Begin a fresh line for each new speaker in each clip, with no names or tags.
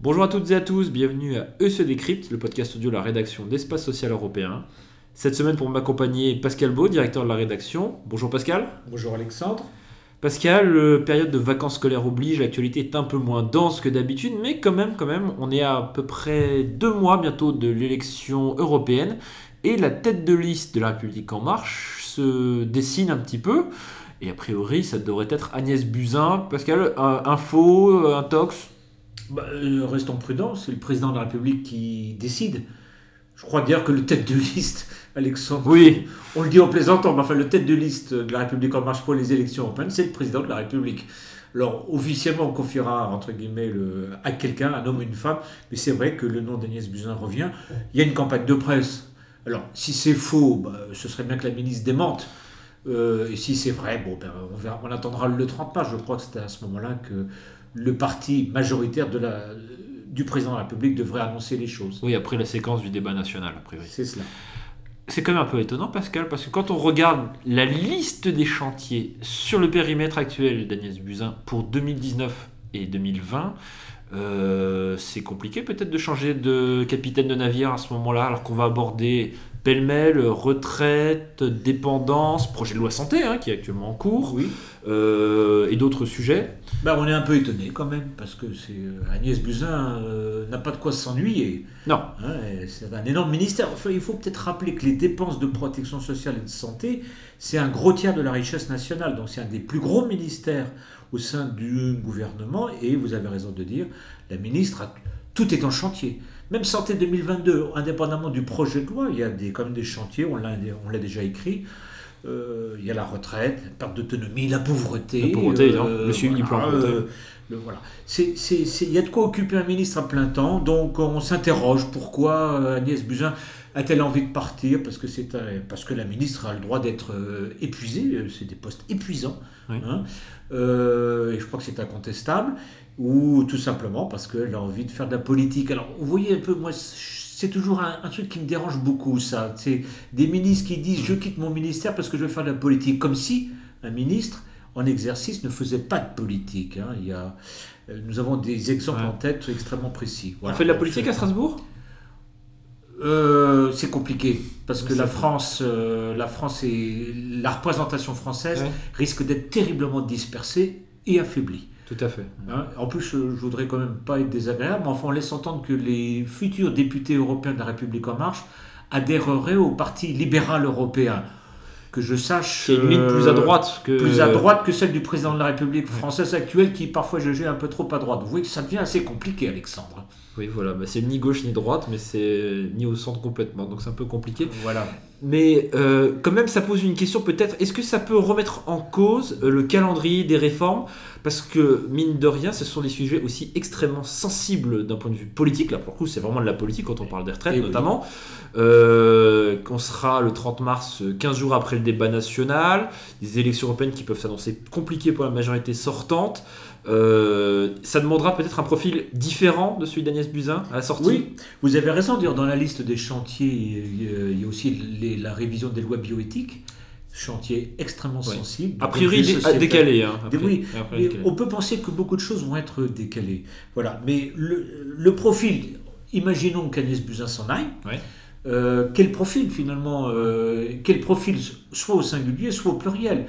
Bonjour à toutes et à tous, bienvenue à E se décrypte, le podcast audio de la rédaction d'Espace Social Européen. Cette semaine pour m'accompagner Pascal Beau, directeur de la rédaction. Bonjour Pascal.
Bonjour Alexandre.
Pascal, période de vacances scolaires oblige, l'actualité est un peu moins dense que d'habitude, mais quand même, quand même, on est à, peu près deux mois bientôt de l'élection européenne et la tête de liste de la République en marche se dessine un petit peu. Et a priori, ça devrait être Agnès Buzyn. Pascal, un, info, un tox?
Bah, euh, Restons prudents, c'est le président de la République qui décide. Je crois dire que le tête de liste, Alexandre,
oui.
on le dit en plaisantant, mais enfin le tête de liste de la République en marche pour les élections européennes, c'est le président de la République. Alors officiellement, on confiera entre guillemets le, à quelqu'un, un homme ou une femme, mais c'est vrai que le nom d'Agnès Buzyn revient. Il y a une campagne de presse. Alors si c'est faux, bah, ce serait bien que la ministre démente. Euh, et si c'est vrai, bon, ben, on, verra, on attendra le 30 mars. Je crois que c'était à ce moment-là que le parti majoritaire de la, du président de la République devrait annoncer les choses.
Oui, après la séquence du débat national, a priori.
C'est cela.
C'est quand même un peu étonnant, Pascal, parce que quand on regarde la liste des chantiers sur le périmètre actuel d'Agnès Buzyn pour 2019 et 2020, euh, c'est compliqué peut-être de changer de capitaine de navire à ce moment-là, alors qu'on va aborder pêle-mêle, retraite, dépendance, projet de loi santé hein, qui est actuellement en cours,
Oui.
euh, et d'autres sujets.
Ben, on est un peu étonné quand même, parce que c'est, euh, Agnès Buzyn euh, n'a pas de quoi s'ennuyer.
Non,
Hein, c'est un énorme ministère. Enfin, il faut peut-être rappeler que les dépenses de protection sociale et de santé, c'est un gros tiers de la richesse nationale. Donc c'est un des plus gros ministères au sein du gouvernement. Et vous avez raison de dire, la ministre, a, tout est en chantier. Même santé 2022, indépendamment du projet de loi, il y a des, quand même des chantiers, on l'a, déjà écrit. Euh, il y a la retraite, la perte d'autonomie, la pauvreté.
La pauvreté, évidemment. Le suivi du plan pauvreté.
euh, le- voilà. Il y a de quoi occuper un ministre à plein temps, donc on s'interroge pourquoi euh, Agnès Buzyn a-t-elle envie de partir parce que, c'est un- parce que la ministre a le droit d'être euh, épuisée, euh, c'est des postes épuisants,
Oui.
hein. Euh, et je crois que c'est incontestable, ou tout simplement parce qu'elle a envie de faire de la politique. Alors vous voyez un peu, moi c'est toujours un, un truc qui me dérange beaucoup ça, c'est des ministres qui disent je quitte mon ministère parce que je vais faire de la politique, comme si un ministre en exercice ne faisait pas de politique. hein. Il y a, nous avons des exemples
Ouais.
en tête extrêmement précis.
on fait de la politique à Strasbourg?
Euh, c'est compliqué parce que
Mais
la France, euh, la France et la représentation française
Ouais.
risque d'être terriblement dispersée et affaiblie.
Tout à fait.
hein. En plus, je, je voudrais quand même pas être désagréable, mais enfin, on laisse entendre que les futurs députés européens de la République en marche adhéreraient au Parti libéral européen. Que je sache,
C'est une ligne plus à
euh,
droite que.
plus à droite que celle du président de la République française actuelle, qui parfois jugée un peu trop à droite. Vous voyez que ça devient assez compliqué, Alexandre.
Oui, voilà, bah, c'est ni gauche ni droite, mais c'est ni au centre complètement, donc c'est un peu compliqué.
Voilà.
Mais euh, quand même, ça pose une question peut-être. Est-ce que ça peut remettre en cause euh, le calendrier des réformes? Parce que, mine de rien, ce sont des sujets aussi extrêmement sensibles d'un point de vue politique. Là, pour le coup, c'est vraiment de la politique quand on parle des retraites,
Eh oui.
notamment. Euh, qu'on sera le 30 mars, euh, 15 jours après le débat national. Des élections européennes qui peuvent s'annoncer compliquées pour la majorité sortante. Euh, ça demandera peut-être un profil différent de celui d'Agnès Buzyn à la sortie?
Oui, vous avez raison. D'ailleurs, dans la liste des chantiers, il y a aussi les- la révision des lois bioéthiques, chantier extrêmement
Ouais.
sensible.
A priori,
sociétal.
décalé. Hein, après-
oui,
après,
Mais
décalé.
on peut penser que beaucoup de choses vont être décalées. Voilà. Mais le, le profil, imaginons qu'Agnès Buzyn s'en aille.
Ouais.
Euh, quel profil finalement euh, Quel profil, soit au singulier, soit au pluriel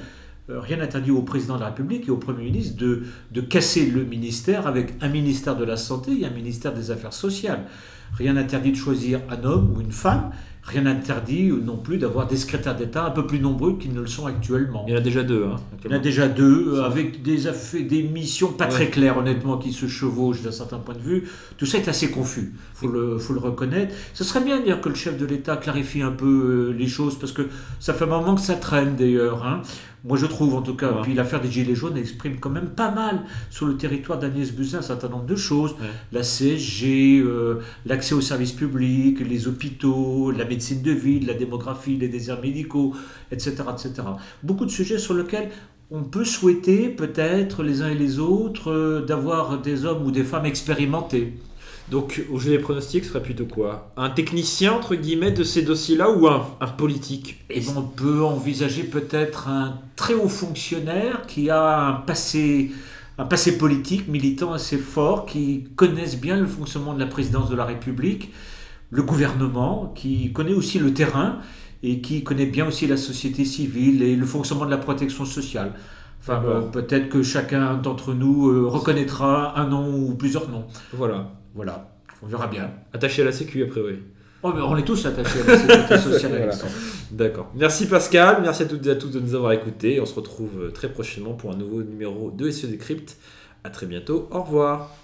Euh, Rien n'interdit au président de la République et au Premier ministre de, de casser le ministère avec un ministère de la Santé et un ministère des Affaires sociales. Rien n'interdit de choisir un homme ou une femme. Rien n'interdit non plus d'avoir des secrétaires d'État un peu plus nombreux qu'ils ne le sont actuellement.
Il y en a déjà deux. Hein,
Il y en a déjà deux, avec des, affaires- des missions pas très claires, honnêtement, qui se chevauchent d'un certain point de vue. Tout ça est assez confus, il faut le, faut le reconnaître. Ce serait bien d'ailleurs que le chef de l'État clarifie un peu euh, les choses, parce que ça fait un moment que ça traîne d'ailleurs. hein. Moi je trouve en tout cas,
Ouais.
puis l'affaire des Gilets jaunes exprime quand même pas mal sur le territoire d'Agnès Buzyn un certain nombre de choses.
Ouais.
La CSG, euh, l'accès aux services publics, les hôpitaux, la médecine de ville, la démographie, les déserts médicaux, etc. etc. Beaucoup de sujets sur lesquels on peut souhaiter peut-être les uns et les autres euh, d'avoir des hommes ou des femmes expérimentés.
Donc, au jeu des pronostics, ce serait plutôt quoi? Un technicien, entre guillemets, de ces dossiers-là ou un, un politique?
Et on peut envisager peut-être un très haut fonctionnaire qui a un passé, un passé politique, militant assez fort, qui connaissent bien le fonctionnement de la présidence de la République, le gouvernement, qui connaît aussi le terrain et qui connaît bien aussi la société civile et le fonctionnement de la protection sociale. Enfin,
Voilà.
bon, peut-être que chacun d'entre nous euh, reconnaîtra un nom ou plusieurs noms.
Voilà.
Voilà, on verra bien.
Attaché à la sécu, a priori.
Oh, mais on est tous attachés à la sécurité sociale,
Voilà.
Alexandre.
D'accord. Merci Pascal, merci à toutes et à tous de nous avoir écoutés. On se retrouve euh, très prochainement pour un nouveau numéro de SE Décrypte. À très bientôt. Au revoir.